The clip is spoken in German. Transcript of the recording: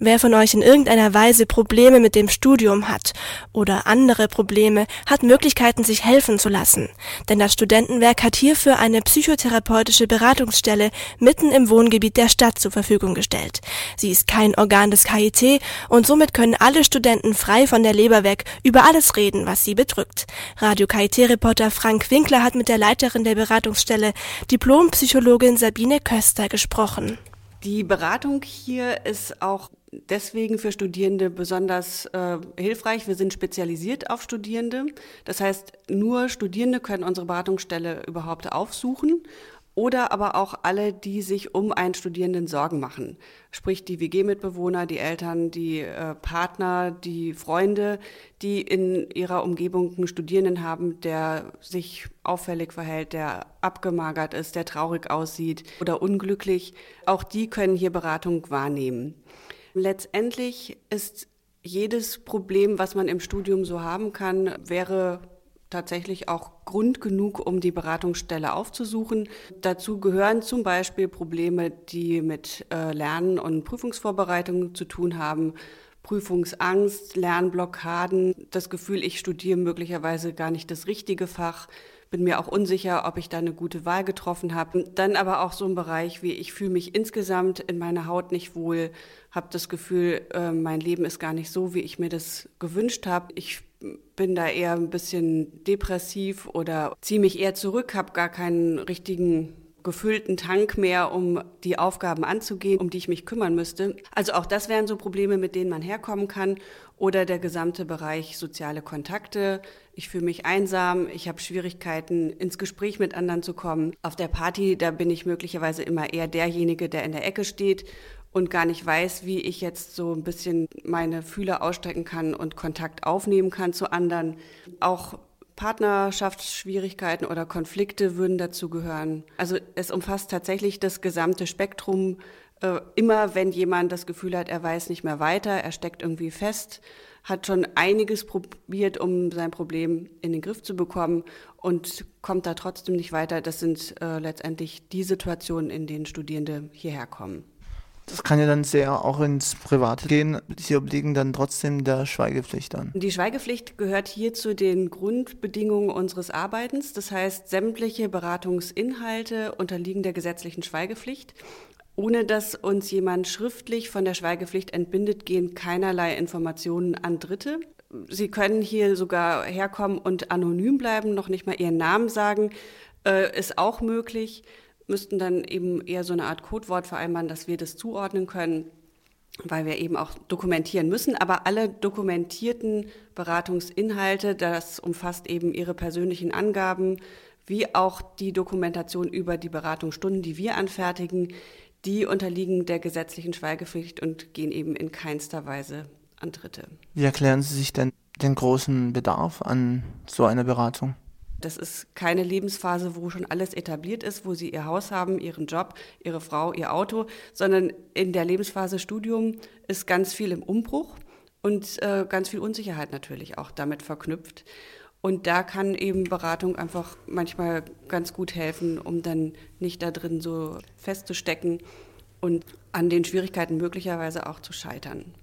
Wer von euch in irgendeiner Weise Probleme mit dem Studium hat oder andere Probleme, hat Möglichkeiten, sich helfen zu lassen. Denn das Studentenwerk hat hierfür eine psychotherapeutische Beratungsstelle mitten im Wohngebiet der Stadt zur Verfügung gestellt. Sie ist kein Organ des KIT und somit können alle Studenten frei von der Leber weg über alles reden, was sie bedrückt. Radio KIT-Reporter Frank Winkler hat mit der Leiterin der Beratungsstelle, Diplompsychologin Sabine Köster, gesprochen. Die Beratung hier ist auch deswegen für Studierende besonders äh, hilfreich. Wir sind spezialisiert auf Studierende. Das heißt, nur Studierende können unsere Beratungsstelle überhaupt aufsuchen oder aber auch alle, die sich um einen Studierenden Sorgen machen. Sprich die WG-Mitbewohner, die Eltern, die äh, Partner, die Freunde, die in ihrer Umgebung einen Studierenden haben, der sich auffällig verhält, der abgemagert ist, der traurig aussieht oder unglücklich. Auch die können hier Beratung wahrnehmen. Letztendlich ist jedes Problem, was man im Studium so haben kann, wäre tatsächlich auch Grund genug, um die Beratungsstelle aufzusuchen. Dazu gehören zum Beispiel Probleme, die mit äh, Lernen und Prüfungsvorbereitung zu tun haben. Prüfungsangst, Lernblockaden, das Gefühl, ich studiere möglicherweise gar nicht das richtige Fach, bin mir auch unsicher, ob ich da eine gute Wahl getroffen habe. Dann aber auch so ein Bereich wie ich fühle mich insgesamt in meiner Haut nicht wohl, habe das Gefühl, äh, mein Leben ist gar nicht so, wie ich mir das gewünscht habe. Ich bin da eher ein bisschen depressiv oder ziehe mich eher zurück, habe gar keinen richtigen gefüllten Tank mehr, um die Aufgaben anzugehen, um die ich mich kümmern müsste. Also auch das wären so Probleme, mit denen man herkommen kann. Oder der gesamte Bereich soziale Kontakte. Ich fühle mich einsam, ich habe Schwierigkeiten, ins Gespräch mit anderen zu kommen. Auf der Party, da bin ich möglicherweise immer eher derjenige, der in der Ecke steht und gar nicht weiß, wie ich jetzt so ein bisschen meine Fühler ausstrecken kann und Kontakt aufnehmen kann zu anderen. Auch Partnerschaftsschwierigkeiten oder Konflikte würden dazu gehören. Also es umfasst tatsächlich das gesamte Spektrum. Äh, immer wenn jemand das Gefühl hat, er weiß nicht mehr weiter, er steckt irgendwie fest, hat schon einiges probiert, um sein Problem in den Griff zu bekommen und kommt da trotzdem nicht weiter. Das sind äh, letztendlich die Situationen, in denen Studierende hierher kommen. Das kann ja dann sehr auch ins Private gehen. Sie obliegen dann trotzdem der Schweigepflicht an. Die Schweigepflicht gehört hier zu den Grundbedingungen unseres Arbeitens. Das heißt, sämtliche Beratungsinhalte unterliegen der gesetzlichen Schweigepflicht. Ohne dass uns jemand schriftlich von der Schweigepflicht entbindet, gehen keinerlei Informationen an Dritte. Sie können hier sogar herkommen und anonym bleiben, noch nicht mal Ihren Namen sagen, äh, ist auch möglich müssten dann eben eher so eine Art Codewort vereinbaren, dass wir das zuordnen können, weil wir eben auch dokumentieren müssen. Aber alle dokumentierten Beratungsinhalte, das umfasst eben Ihre persönlichen Angaben, wie auch die Dokumentation über die Beratungsstunden, die wir anfertigen, die unterliegen der gesetzlichen Schweigepflicht und gehen eben in keinster Weise an Dritte. Wie erklären Sie sich denn den großen Bedarf an so einer Beratung? Das ist keine Lebensphase, wo schon alles etabliert ist, wo sie ihr Haus haben, ihren Job, ihre Frau, ihr Auto, sondern in der Lebensphase Studium ist ganz viel im Umbruch und äh, ganz viel Unsicherheit natürlich auch damit verknüpft. Und da kann eben Beratung einfach manchmal ganz gut helfen, um dann nicht da drin so festzustecken und an den Schwierigkeiten möglicherweise auch zu scheitern.